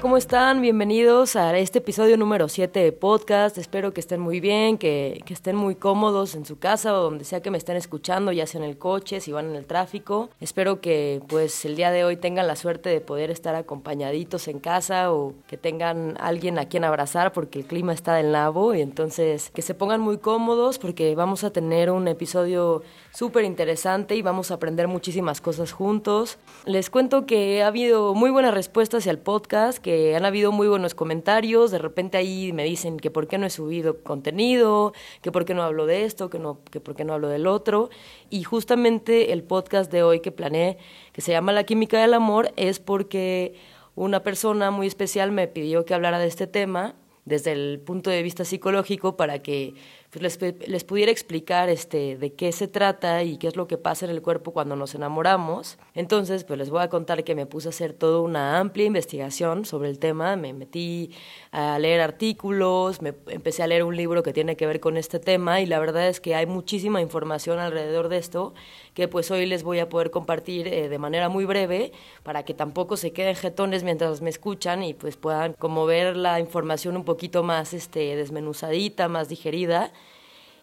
¿cómo están? Bienvenidos a este episodio número 7 de podcast. Espero que estén muy bien, que, que, estén muy cómodos en su casa o donde sea que me estén escuchando, ya sea en el coche, si van en el tráfico. Espero que pues el día de hoy tengan la suerte de poder estar acompañaditos en casa o que tengan alguien a quien abrazar porque el clima está del nabo y entonces que se pongan muy cómodos porque vamos a tener un episodio súper interesante y vamos a aprender muchísimas cosas juntos. Les cuento que ha habido muy buena respuesta hacia el podcast, que han habido muy buenos comentarios, de repente ahí me dicen que por qué no he subido contenido, que por qué no hablo de esto, que, no, que por qué no hablo del otro. Y justamente el podcast de hoy que planeé, que se llama La química del amor, es porque una persona muy especial me pidió que hablara de este tema desde el punto de vista psicológico para que pues, les, les, pudiera explicar este, de qué se trata y qué es lo que pasa en el cuerpo cuando nos enamoramos. Entonces, pues les voy a contar que me puse a hacer toda una amplia investigación sobre el tema, me metí a leer artículos, me empecé a leer un libro que tiene que ver con este tema y la verdad es que hay muchísima información alrededor de esto que pues hoy les voy a poder compartir eh, de manera muy breve para que tampoco se queden jetones mientras me escuchan y pues puedan como ver la información un poquito más este, desmenuzadita, más digerida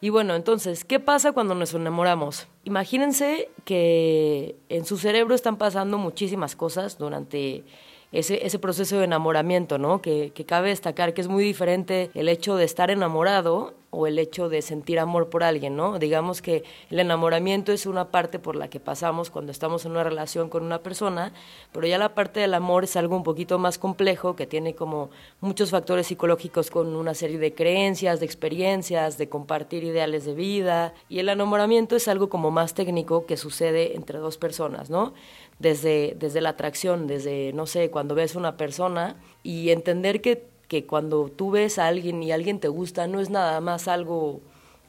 y bueno, entonces, ¿qué pasa cuando nos enamoramos? Imagínense que en su cerebro están pasando muchísimas cosas durante ese, ese proceso de enamoramiento, ¿no? Que, que cabe destacar que es muy diferente el hecho de estar enamorado o el hecho de sentir amor por alguien, ¿no? Digamos que el enamoramiento es una parte por la que pasamos cuando estamos en una relación con una persona, pero ya la parte del amor es algo un poquito más complejo que tiene como muchos factores psicológicos con una serie de creencias, de experiencias, de compartir ideales de vida y el enamoramiento es algo como más técnico que sucede entre dos personas, ¿no? Desde, desde la atracción, desde, no sé, cuando ves una persona y entender que que cuando tú ves a alguien y alguien te gusta, no es nada más algo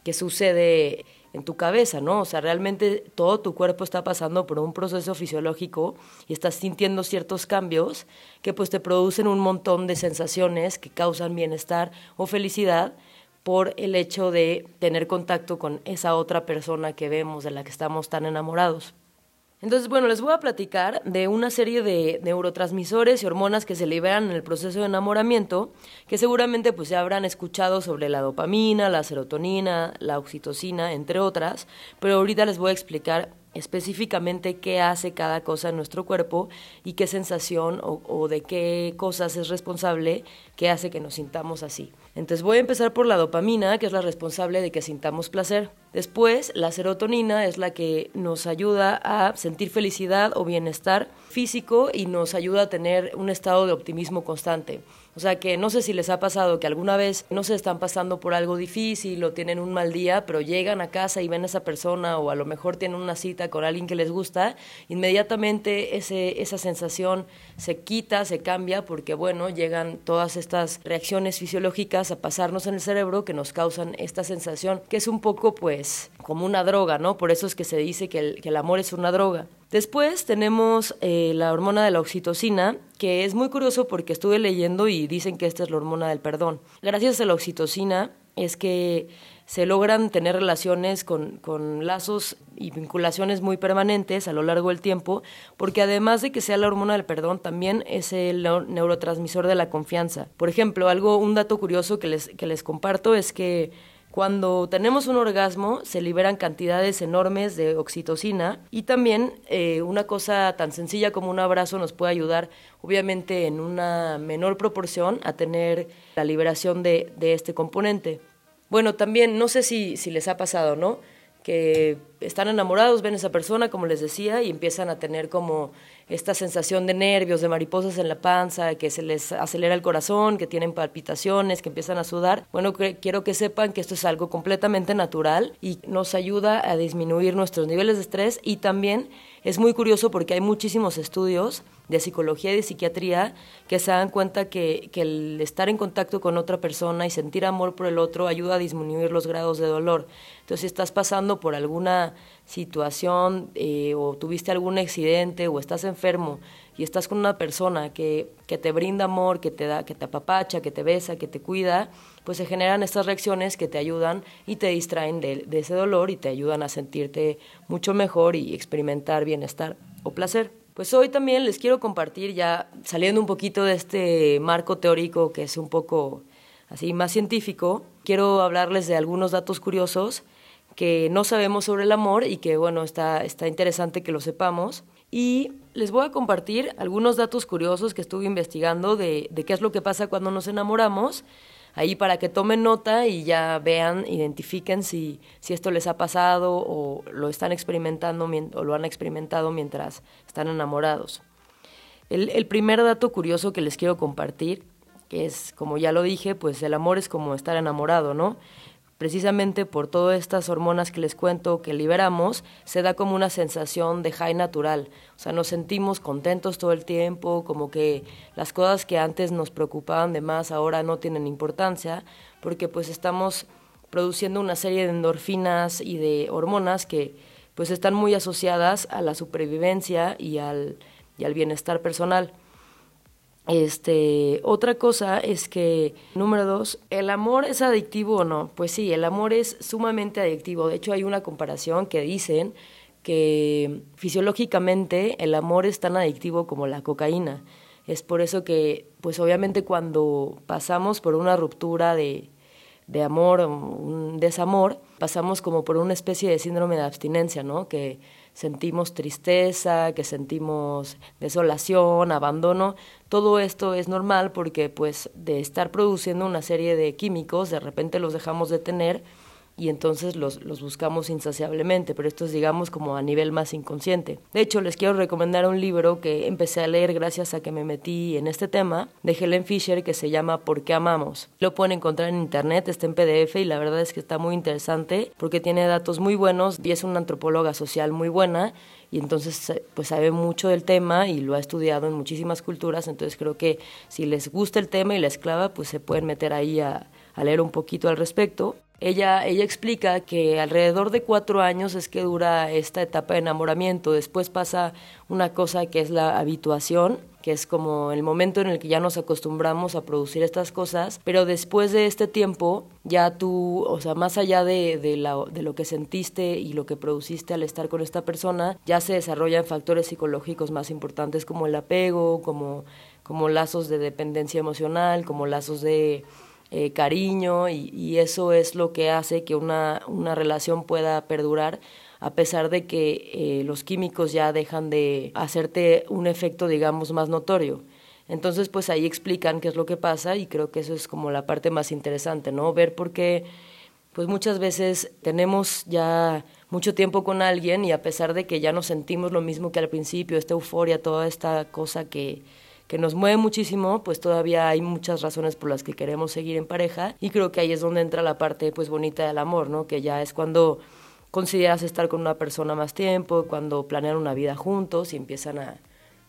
que sucede en tu cabeza, ¿no? O sea, realmente todo tu cuerpo está pasando por un proceso fisiológico y estás sintiendo ciertos cambios que pues te producen un montón de sensaciones que causan bienestar o felicidad por el hecho de tener contacto con esa otra persona que vemos, de la que estamos tan enamorados. Entonces, bueno, les voy a platicar de una serie de neurotransmisores y hormonas que se liberan en el proceso de enamoramiento, que seguramente pues ya habrán escuchado sobre la dopamina, la serotonina, la oxitocina, entre otras, pero ahorita les voy a explicar específicamente qué hace cada cosa en nuestro cuerpo y qué sensación o, o de qué cosas es responsable que hace que nos sintamos así. Entonces voy a empezar por la dopamina, que es la responsable de que sintamos placer. Después, la serotonina es la que nos ayuda a sentir felicidad o bienestar físico y nos ayuda a tener un estado de optimismo constante. O sea que no sé si les ha pasado que alguna vez no se están pasando por algo difícil o tienen un mal día, pero llegan a casa y ven a esa persona o a lo mejor tienen una cita con alguien que les gusta, inmediatamente ese, esa sensación se quita, se cambia porque bueno, llegan todas estas reacciones fisiológicas a pasarnos en el cerebro que nos causan esta sensación que es un poco pues como una droga, ¿no? Por eso es que se dice que el, que el amor es una droga. Después tenemos eh, la hormona de la oxitocina, que es muy curioso porque estuve leyendo y dicen que esta es la hormona del perdón. Gracias a la oxitocina es que se logran tener relaciones con, con, lazos y vinculaciones muy permanentes a lo largo del tiempo, porque además de que sea la hormona del perdón, también es el neurotransmisor de la confianza. Por ejemplo, algo, un dato curioso que les, que les comparto es que cuando tenemos un orgasmo se liberan cantidades enormes de oxitocina y también eh, una cosa tan sencilla como un abrazo nos puede ayudar, obviamente en una menor proporción, a tener la liberación de, de este componente. Bueno, también no sé si, si les ha pasado, ¿no? Que están enamorados, ven a esa persona, como les decía, y empiezan a tener como esta sensación de nervios, de mariposas en la panza, que se les acelera el corazón, que tienen palpitaciones, que empiezan a sudar. Bueno, quiero que sepan que esto es algo completamente natural y nos ayuda a disminuir nuestros niveles de estrés y también es muy curioso porque hay muchísimos estudios de psicología y de psiquiatría que se dan cuenta que, que, el estar en contacto con otra persona y sentir amor por el otro ayuda a disminuir los grados de dolor. Entonces, si estás pasando por alguna situación eh, o tuviste algún accidente o estás enfermo y estás con una persona que, que te brinda amor, que te da, que te apapacha, que te besa, que te cuida, pues se generan estas reacciones que te ayudan y te distraen de, de ese dolor y te ayudan a sentirte mucho mejor y experimentar bienestar o placer. Pues hoy también les quiero compartir, ya saliendo un poquito de este marco teórico que es un poco así más científico, quiero hablarles de algunos datos curiosos que no sabemos sobre el amor y que bueno, está, está interesante que lo sepamos. Y les voy a compartir algunos datos curiosos que estuve investigando de, de qué es lo que pasa cuando nos enamoramos ahí para que tomen nota y ya vean, identifiquen si, si esto les ha pasado o lo están experimentando o lo han experimentado mientras están enamorados. El, primer dato curioso que les quiero compartir, que es, como ya lo dije, pues el amor es como estar enamorado, ¿no? Precisamente por todas estas hormonas que les cuento que liberamos, se da como una sensación de high natural. O sea, nos sentimos contentos todo el tiempo, como que las cosas que antes nos preocupaban de más ahora no tienen importancia, porque pues estamos produciendo una serie de endorfinas y de hormonas que pues están muy asociadas a la supervivencia y al, y al bienestar personal. Este, otra cosa es que, número dos, ¿el amor es adictivo o no? Pues sí, el amor es sumamente adictivo. De hecho, hay una comparación que dicen que fisiológicamente el amor es tan adictivo como la cocaína. Es por eso que, pues obviamente cuando pasamos por una ruptura de, de amor, un desamor, pasamos como por una especie de síndrome de abstinencia, ¿no? Que sentimos tristeza, que sentimos desolación, abandono, todo esto es normal porque pues de estar produciendo una serie de químicos, de repente los dejamos de tener y entonces los, los, buscamos insaciablemente, pero esto es digamos como a nivel más inconsciente. De hecho, les quiero recomendar un libro que empecé a leer gracias a que me metí en este tema, de Helen Fisher, que se llama ¿Por qué amamos? Lo pueden encontrar en internet, está en PDF y la verdad es que está muy interesante porque tiene datos muy buenos y es una antropóloga social muy buena y entonces pues sabe mucho del tema y lo ha estudiado en muchísimas culturas, entonces creo que si les gusta el tema y la esclava, pues se pueden meter ahí a, a leer un poquito al respecto. Ella, ella explica que alrededor de cuatro años es que dura esta etapa de enamoramiento. Después pasa una cosa que es la habituación, que es como el momento en el que ya nos acostumbramos a producir estas cosas, pero después de este tiempo ya tú, o sea, más allá de, de, la, de lo que sentiste y lo que produciste al estar con esta persona, ya se desarrollan factores psicológicos más importantes como el apego, como, como lazos de dependencia emocional, como lazos de eh, cariño y, eso es lo que hace que una, una relación pueda perdurar a pesar de que eh, los químicos ya dejan de hacerte un efecto, digamos, más notorio. Entonces, pues ahí explican qué es lo que pasa y creo que eso es como la parte más interesante, ¿no? Ver por qué, pues muchas veces tenemos ya mucho tiempo con alguien y a pesar de que ya no sentimos lo mismo que al principio, esta euforia, toda esta cosa que, que nos mueve muchísimo, pues todavía hay muchas razones por las que queremos seguir en pareja y creo que ahí es donde entra la parte pues bonita del amor, ¿no? Que ya es cuando consideras estar con una persona más tiempo, cuando planean una vida juntos y empiezan a,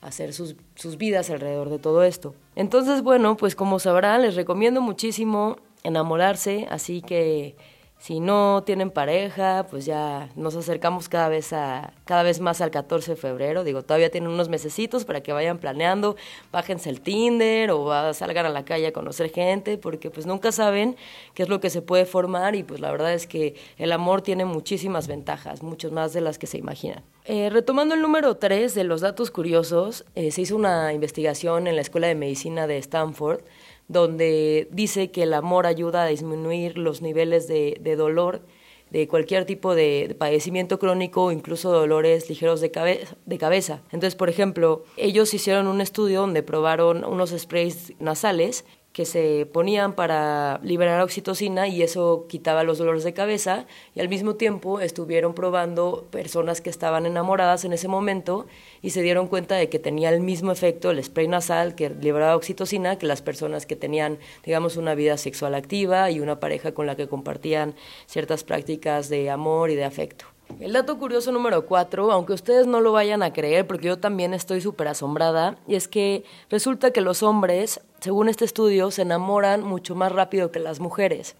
hacer sus, sus vidas alrededor de todo esto. Entonces, bueno, pues como sabrán, les recomiendo muchísimo enamorarse, así que si no tienen pareja, pues ya nos acercamos cada vez, a, cada vez más al 14 de febrero. Digo, todavía tienen unos mesecitos para que vayan planeando, bájense el Tinder o salgan a la calle a conocer gente, porque pues nunca saben qué es lo que se puede formar y pues la verdad es que el amor tiene muchísimas ventajas, muchas más de las que se imaginan. Eh, retomando el número 3 de los datos curiosos, eh, se hizo una investigación en la Escuela de Medicina de Stanford donde dice que el amor ayuda a disminuir los niveles de, de dolor de cualquier tipo de, padecimiento crónico o incluso dolores ligeros de, de cabeza. Entonces, por ejemplo, ellos hicieron un estudio donde probaron unos sprays nasales que se ponían para liberar oxitocina y eso quitaba los dolores de cabeza y al mismo tiempo estuvieron probando personas que estaban enamoradas en ese momento y se dieron cuenta de que tenía el mismo efecto el spray nasal que liberaba oxitocina que las personas que tenían digamos una vida sexual activa y una pareja con la que compartían ciertas prácticas de amor y de afecto. El dato curioso número cuatro, aunque ustedes no lo vayan a creer, porque yo también estoy súper asombrada, y es que resulta que los hombres, según este estudio, se enamoran mucho más rápido que las mujeres.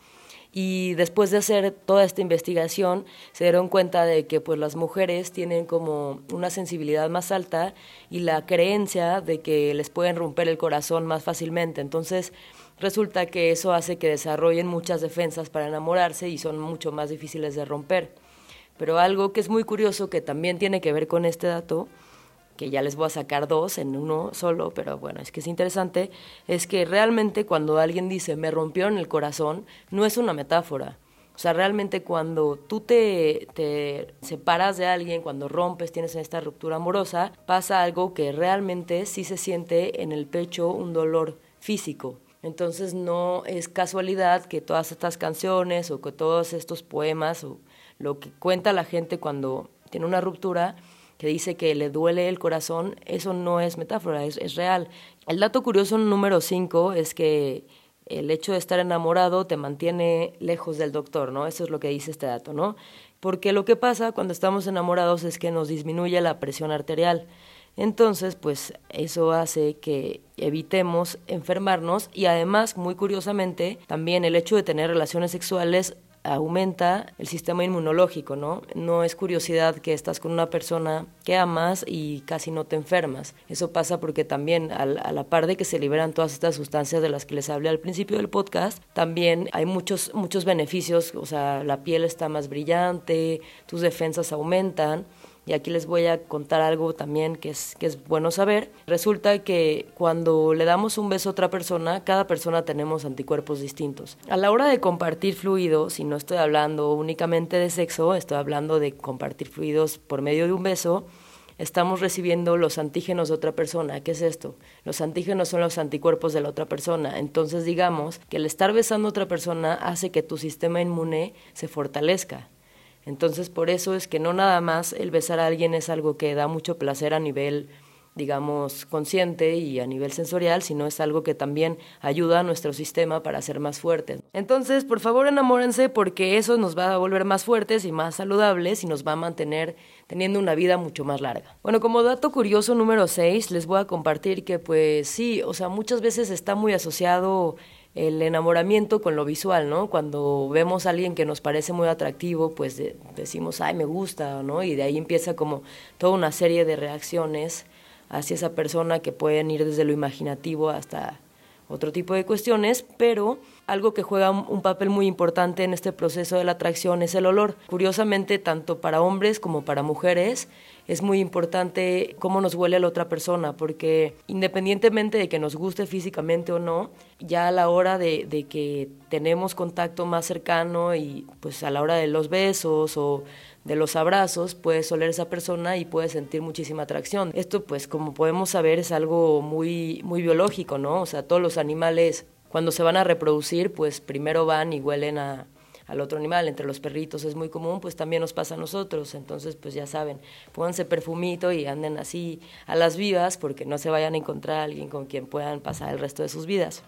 Y después de hacer toda esta investigación, se dieron cuenta de que pues las mujeres tienen como una sensibilidad más alta y la creencia de que les pueden romper el corazón más fácilmente. Entonces, resulta que eso hace que desarrollen muchas defensas para enamorarse y son mucho más difíciles de romper. Pero algo que es muy curioso, que también tiene que ver con este dato, que ya les voy a sacar dos en uno solo, pero bueno, es que es interesante, es que realmente cuando alguien dice me rompieron el corazón, no es una metáfora. O sea, realmente cuando tú te, te separas de alguien, cuando rompes, tienes esta ruptura amorosa, pasa algo que realmente sí se siente en el pecho un dolor físico. Entonces no es casualidad que todas estas canciones o que todos estos poemas o lo que cuenta la gente cuando tiene una ruptura, que dice que le duele el corazón, eso no es metáfora, es, es real. El dato curioso número 5 es que el hecho de estar enamorado te mantiene lejos del doctor, ¿no? Eso es lo que dice este dato, ¿no? Porque lo que pasa cuando estamos enamorados es que nos disminuye la presión arterial. Entonces, pues eso hace que evitemos enfermarnos y además, muy curiosamente, también el hecho de tener relaciones sexuales aumenta el sistema inmunológico, ¿no? No es curiosidad que estás con una persona que amas y casi no te enfermas. Eso pasa porque también a la par de que se liberan todas estas sustancias de las que les hablé al principio del podcast, también hay muchos, muchos beneficios, o sea, la piel está más brillante, tus defensas aumentan y aquí les voy a contar algo también que es, que es bueno saber. Resulta que cuando le damos un beso a otra persona, cada persona tenemos anticuerpos distintos. A la hora de compartir fluidos, y no estoy hablando únicamente de sexo, estoy hablando de compartir fluidos por medio de un beso, estamos recibiendo los antígenos de otra persona. ¿Qué es esto? Los antígenos son los anticuerpos de la otra persona. Entonces digamos que el estar besando a otra persona hace que tu sistema inmune se fortalezca. Entonces, por eso es que no nada más el besar a alguien es algo que da mucho placer a nivel, digamos, consciente y a nivel sensorial, sino es algo que también ayuda a nuestro sistema para ser más fuertes. Entonces, por favor, enamórense porque eso nos va a volver más fuertes y más saludables y nos va a mantener teniendo una vida mucho más larga. Bueno, como dato curioso número 6, les voy a compartir que pues sí, o sea, muchas veces está muy asociado el enamoramiento con lo visual, ¿no? Cuando vemos a alguien que nos parece muy atractivo, pues decimos, ay, me gusta, ¿no? Y de ahí empieza como toda una serie de reacciones hacia esa persona que pueden ir desde lo imaginativo hasta otro tipo de cuestiones, pero algo que juega un papel muy importante en este proceso de la atracción es el olor. Curiosamente, tanto para hombres como para mujeres, es muy importante cómo nos huele la otra persona, porque independientemente de que nos guste físicamente o no, ya a la hora de, de que tenemos contacto más cercano y pues a la hora de los besos o de los abrazos, puedes oler a esa persona y puedes sentir muchísima atracción. Esto, pues, como podemos saber, es algo muy, muy biológico, ¿no? O sea, todos los animales, cuando se van a reproducir, pues primero van y huelen a, al otro animal, entre los perritos es muy común, pues también nos pasa a nosotros. Entonces, pues ya saben, pónganse perfumito y anden así a las vivas porque no se vayan a encontrar a alguien con quien puedan pasar el resto de sus vidas.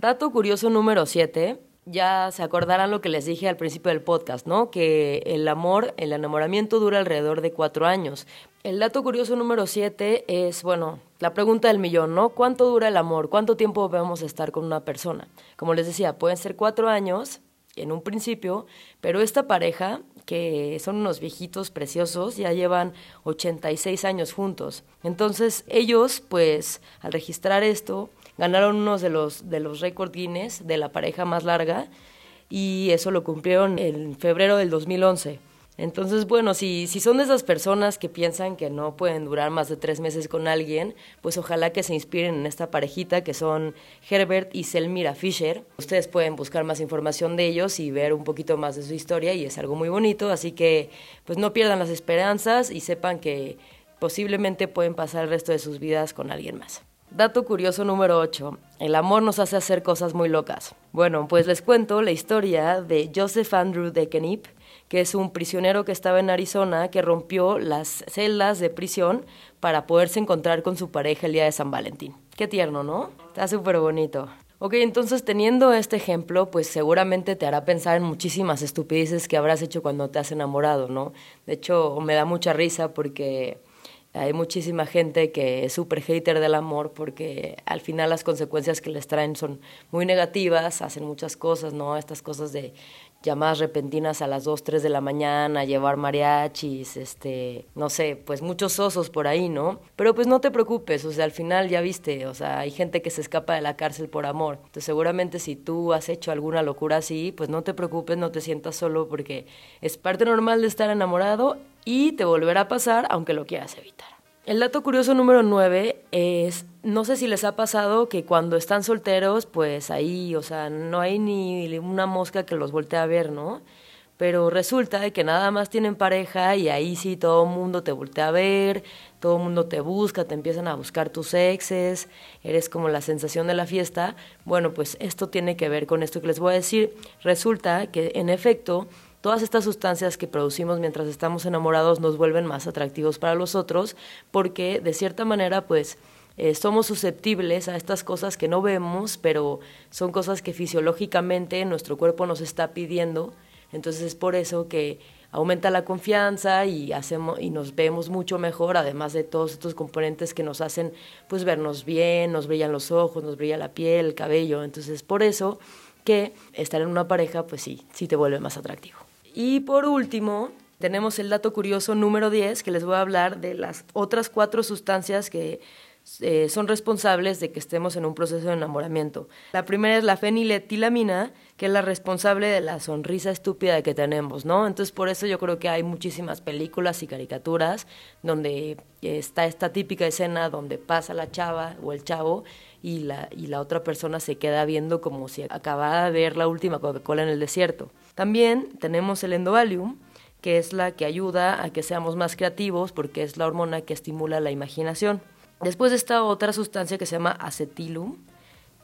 Dato curioso número 7. Ya se acordarán lo que les dije al principio del podcast, ¿no? Que el amor, el enamoramiento dura alrededor de cuatro años. El dato curioso número 7 es, bueno, la pregunta del millón, ¿no? ¿Cuánto dura el amor? ¿Cuánto tiempo vamos a estar con una persona? Como les decía, pueden ser cuatro años, en un principio, pero esta pareja, que son unos viejitos preciosos, ya llevan 86 años juntos. Entonces ellos, pues, al registrar esto, ganaron uno de los, de los récord Guinness de la pareja más larga y eso lo cumplieron en febrero del 2011. Entonces, bueno, si, si son de esas personas que piensan que no pueden durar más de tres meses con alguien, pues ojalá que se inspiren en esta parejita que son Herbert y Selmira Fisher. Ustedes pueden buscar más información de ellos y ver un poquito más de su historia y es algo muy bonito, así que pues no pierdan las esperanzas y sepan que posiblemente pueden pasar el resto de sus vidas con alguien más. Dato curioso número 8. El amor nos hace hacer cosas muy locas. Bueno, pues les cuento la historia de Joseph Andrew Dekenip, que es un prisionero que estaba en Arizona que rompió las celdas de prisión para poderse encontrar con su pareja el día de San Valentín. Qué tierno, ¿no? Está súper bonito. Ok, entonces teniendo este ejemplo, pues seguramente te hará pensar en muchísimas estupideces que habrás hecho cuando te has enamorado, ¿no? De hecho, me da mucha risa porque hay muchísima gente que es súper hater del amor porque al final las consecuencias que les traen son muy negativas, hacen muchas cosas, ¿no? Estas cosas de llamadas repentinas a las 2, 3 de la mañana, llevar mariachis, este, no sé, pues muchos osos por ahí, ¿no? Pero pues no te preocupes, o sea, al final ya viste, o sea, hay gente que se escapa de la cárcel por amor. Entonces seguramente si tú has hecho alguna locura así, pues no te preocupes, no te sientas solo porque es parte normal de estar enamorado y te volverá a pasar aunque lo quieras evitar. El dato curioso número 9 es, no sé si les ha pasado que cuando están solteros, pues ahí, o sea, no hay ni una mosca que los voltee a ver, ¿no? Pero resulta que nada más tienen pareja y ahí sí todo el mundo te voltea a ver, todo el mundo te busca, te empiezan a buscar tus exes, eres como la sensación de la fiesta. Bueno, pues esto tiene que ver con esto que les voy a decir. Resulta que en efecto todas estas sustancias que producimos mientras estamos enamorados nos vuelven más atractivos para los otros porque de cierta manera pues eh, somos susceptibles a estas cosas que no vemos, pero son cosas que fisiológicamente nuestro cuerpo nos está pidiendo. Entonces es por eso que aumenta la confianza y hacemos y nos vemos mucho mejor, además de todos estos componentes que nos hacen pues vernos bien, nos brillan los ojos, nos brilla la piel, el cabello. Entonces es por eso que estar en una pareja pues sí, sí te vuelve más atractivo. Y por último, tenemos el dato curioso número 10, que les voy a hablar de las otras cuatro sustancias que eh, son responsables de que estemos en un proceso de enamoramiento. La primera es la feniletilamina, que es la responsable de la sonrisa estúpida que tenemos, ¿no? Entonces por eso yo creo que hay muchísimas películas y caricaturas donde está esta típica escena donde pasa la chava o el chavo y la, y la otra persona se queda viendo como si acabara de ver la última Coca-Cola en el desierto. También tenemos el endovalium, que es la que ayuda a que seamos más creativos porque es la hormona que estimula la imaginación. Después está otra sustancia que se llama acetilum,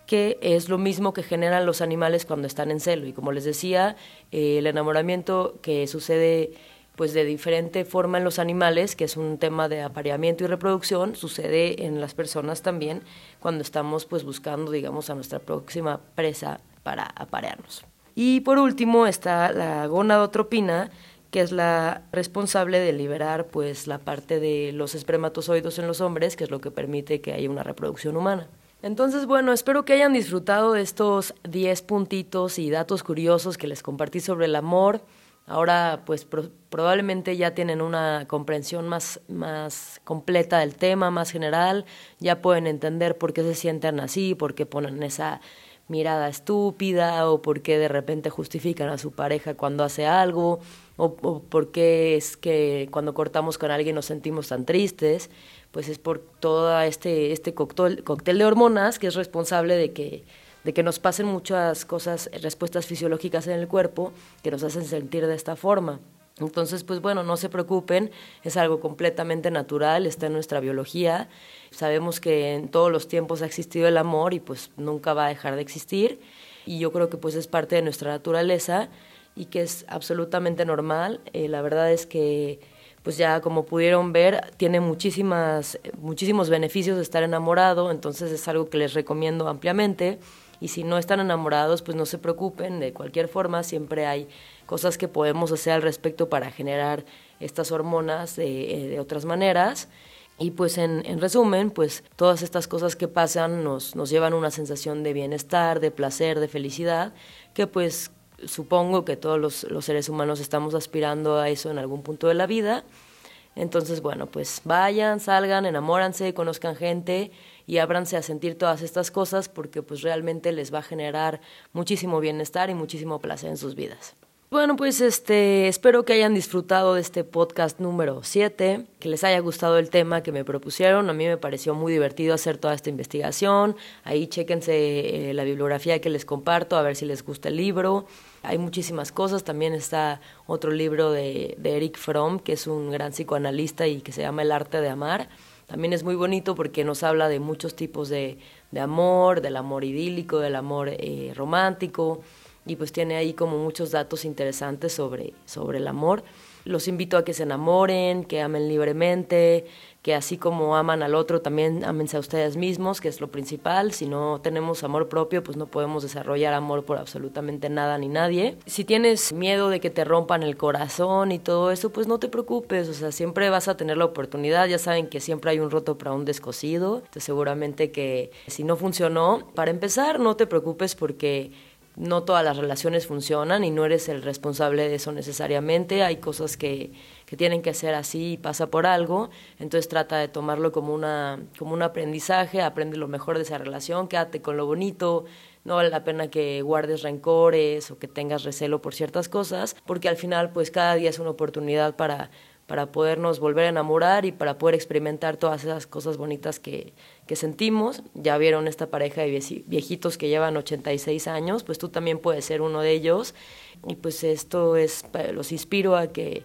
que es lo mismo que generan los animales cuando están en celo. Y como les decía, eh, el enamoramiento que sucede pues de diferente forma en los animales, que es un tema de apareamiento y reproducción, sucede en las personas también cuando estamos pues buscando, digamos, a nuestra próxima presa para aparearnos. Y por último está la gonadotropina, que es la responsable de liberar pues la parte de los espermatozoides en los hombres, que es lo que permite que haya una reproducción humana. Entonces, bueno, espero que hayan disfrutado de estos 10 puntitos y datos curiosos que les compartí sobre el amor. Ahora, pues probablemente ya tienen una comprensión más, más completa del tema, más general, ya pueden entender por qué se sienten así, por qué ponen esa mirada estúpida o por qué de repente justifican a su pareja cuando hace algo o, por qué es que cuando cortamos con alguien nos sentimos tan tristes, pues es por todo este, este cóctel, cóctel de hormonas que es responsable de que de que nos pasen muchas cosas, respuestas fisiológicas en el cuerpo que nos hacen sentir de esta forma. Entonces, pues bueno, no se preocupen, es algo completamente natural, está en nuestra biología. Sabemos que en todos los tiempos ha existido el amor y pues nunca va a dejar de existir. Y yo creo que pues es parte de nuestra naturaleza y que es absolutamente normal. Eh, la verdad es que pues ya como pudieron ver, tiene muchísimas, muchísimos beneficios de estar enamorado, entonces es algo que les recomiendo ampliamente y si no están enamorados, pues no se preocupen, de cualquier forma siempre hay cosas que podemos hacer al respecto para generar estas hormonas de, eh, otras maneras. Y pues en, resumen, pues todas estas cosas que pasan nos, nos llevan una sensación de bienestar, de placer, de felicidad, que pues supongo que todos los, los seres humanos estamos aspirando a eso en algún punto de la vida. Entonces, bueno, pues vayan, salgan, enamóranse, conozcan gente y ábranse a sentir todas estas cosas porque pues realmente les va a generar muchísimo bienestar y muchísimo placer en sus vidas. Bueno, pues este, espero que hayan disfrutado de este podcast número 7, que les haya gustado el tema que me propusieron. A mí me pareció muy divertido hacer toda esta investigación. Ahí chéquense eh, la bibliografía que les comparto, a ver si les gusta el libro. Hay muchísimas cosas. También está otro libro de, de Eric Fromm, que es un gran psicoanalista y que se llama El arte de amar. También es muy bonito porque nos habla de muchos tipos de, de amor, del amor idílico, del amor eh, romántico y pues tiene ahí como muchos datos interesantes sobre, sobre el amor. Los invito a que se enamoren, que amen libremente, que así como aman al otro, también amense a ustedes mismos, que es lo principal. Si no tenemos amor propio, pues no podemos desarrollar amor por absolutamente nada ni nadie. Si tienes miedo de que te rompan el corazón y todo eso, pues no te preocupes, o sea, siempre vas a tener la oportunidad. Ya saben que siempre hay un roto para un descosido. Seguramente que si no funcionó, para empezar, no te preocupes porque no todas las relaciones funcionan y no eres el responsable de eso necesariamente. Hay cosas que que tienen que ser así y pasa por algo, entonces trata de tomarlo como, una, como un aprendizaje, aprende lo mejor de esa relación, quédate con lo bonito, no vale la pena que guardes rencores o que tengas recelo por ciertas cosas, porque al final pues cada día es una oportunidad para para podernos volver a enamorar y para poder experimentar todas esas cosas bonitas que, que sentimos. Ya vieron esta pareja de viejitos que llevan 86 años, pues tú también puedes ser uno de ellos. Y pues esto es, los inspiro a que,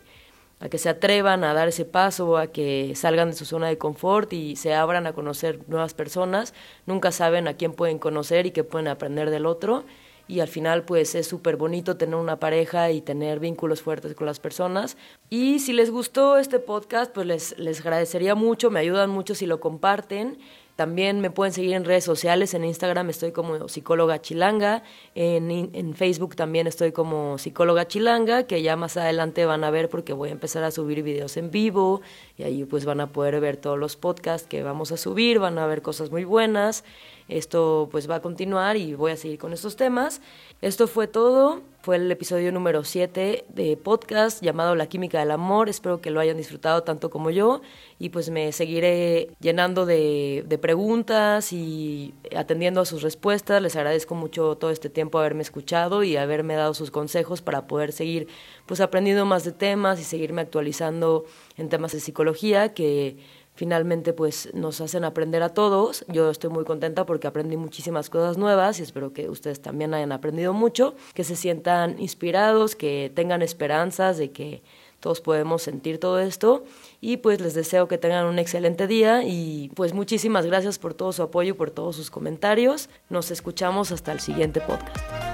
a que se atrevan a dar ese paso, a que salgan de su zona de confort y se abran a conocer nuevas personas. Nunca saben a quién pueden conocer y qué pueden aprender del otro y al final pues es súper bonito tener una pareja y tener vínculos fuertes con las personas. Y si les gustó este podcast pues les, les agradecería mucho, me ayudan mucho si lo comparten. También me pueden seguir en redes sociales, en Instagram estoy como psicóloga chilanga, en, en, Facebook también estoy como psicóloga chilanga, que ya más adelante van a ver porque voy a empezar a subir videos en vivo y ahí pues van a poder ver todos los podcasts que vamos a subir, van a ver cosas muy buenas. Esto pues va a continuar y voy a seguir con estos temas. Esto fue todo. Fue el episodio número 7 de podcast llamado La Química del Amor. Espero que lo hayan disfrutado tanto como yo y pues me seguiré llenando de, de, preguntas y atendiendo a sus respuestas. Les agradezco mucho todo este tiempo haberme escuchado y haberme dado sus consejos para poder seguir pues aprendiendo más de temas y seguirme actualizando en temas de psicología que finalmente pues nos hacen aprender a todos. Yo estoy muy contenta porque aprendí muchísimas cosas nuevas y espero que ustedes también hayan aprendido mucho, que se sientan inspirados, que tengan esperanzas de que todos podemos sentir todo esto y pues les deseo que tengan un excelente día y pues muchísimas gracias por todo su apoyo, por todos sus comentarios. Nos escuchamos hasta el siguiente podcast.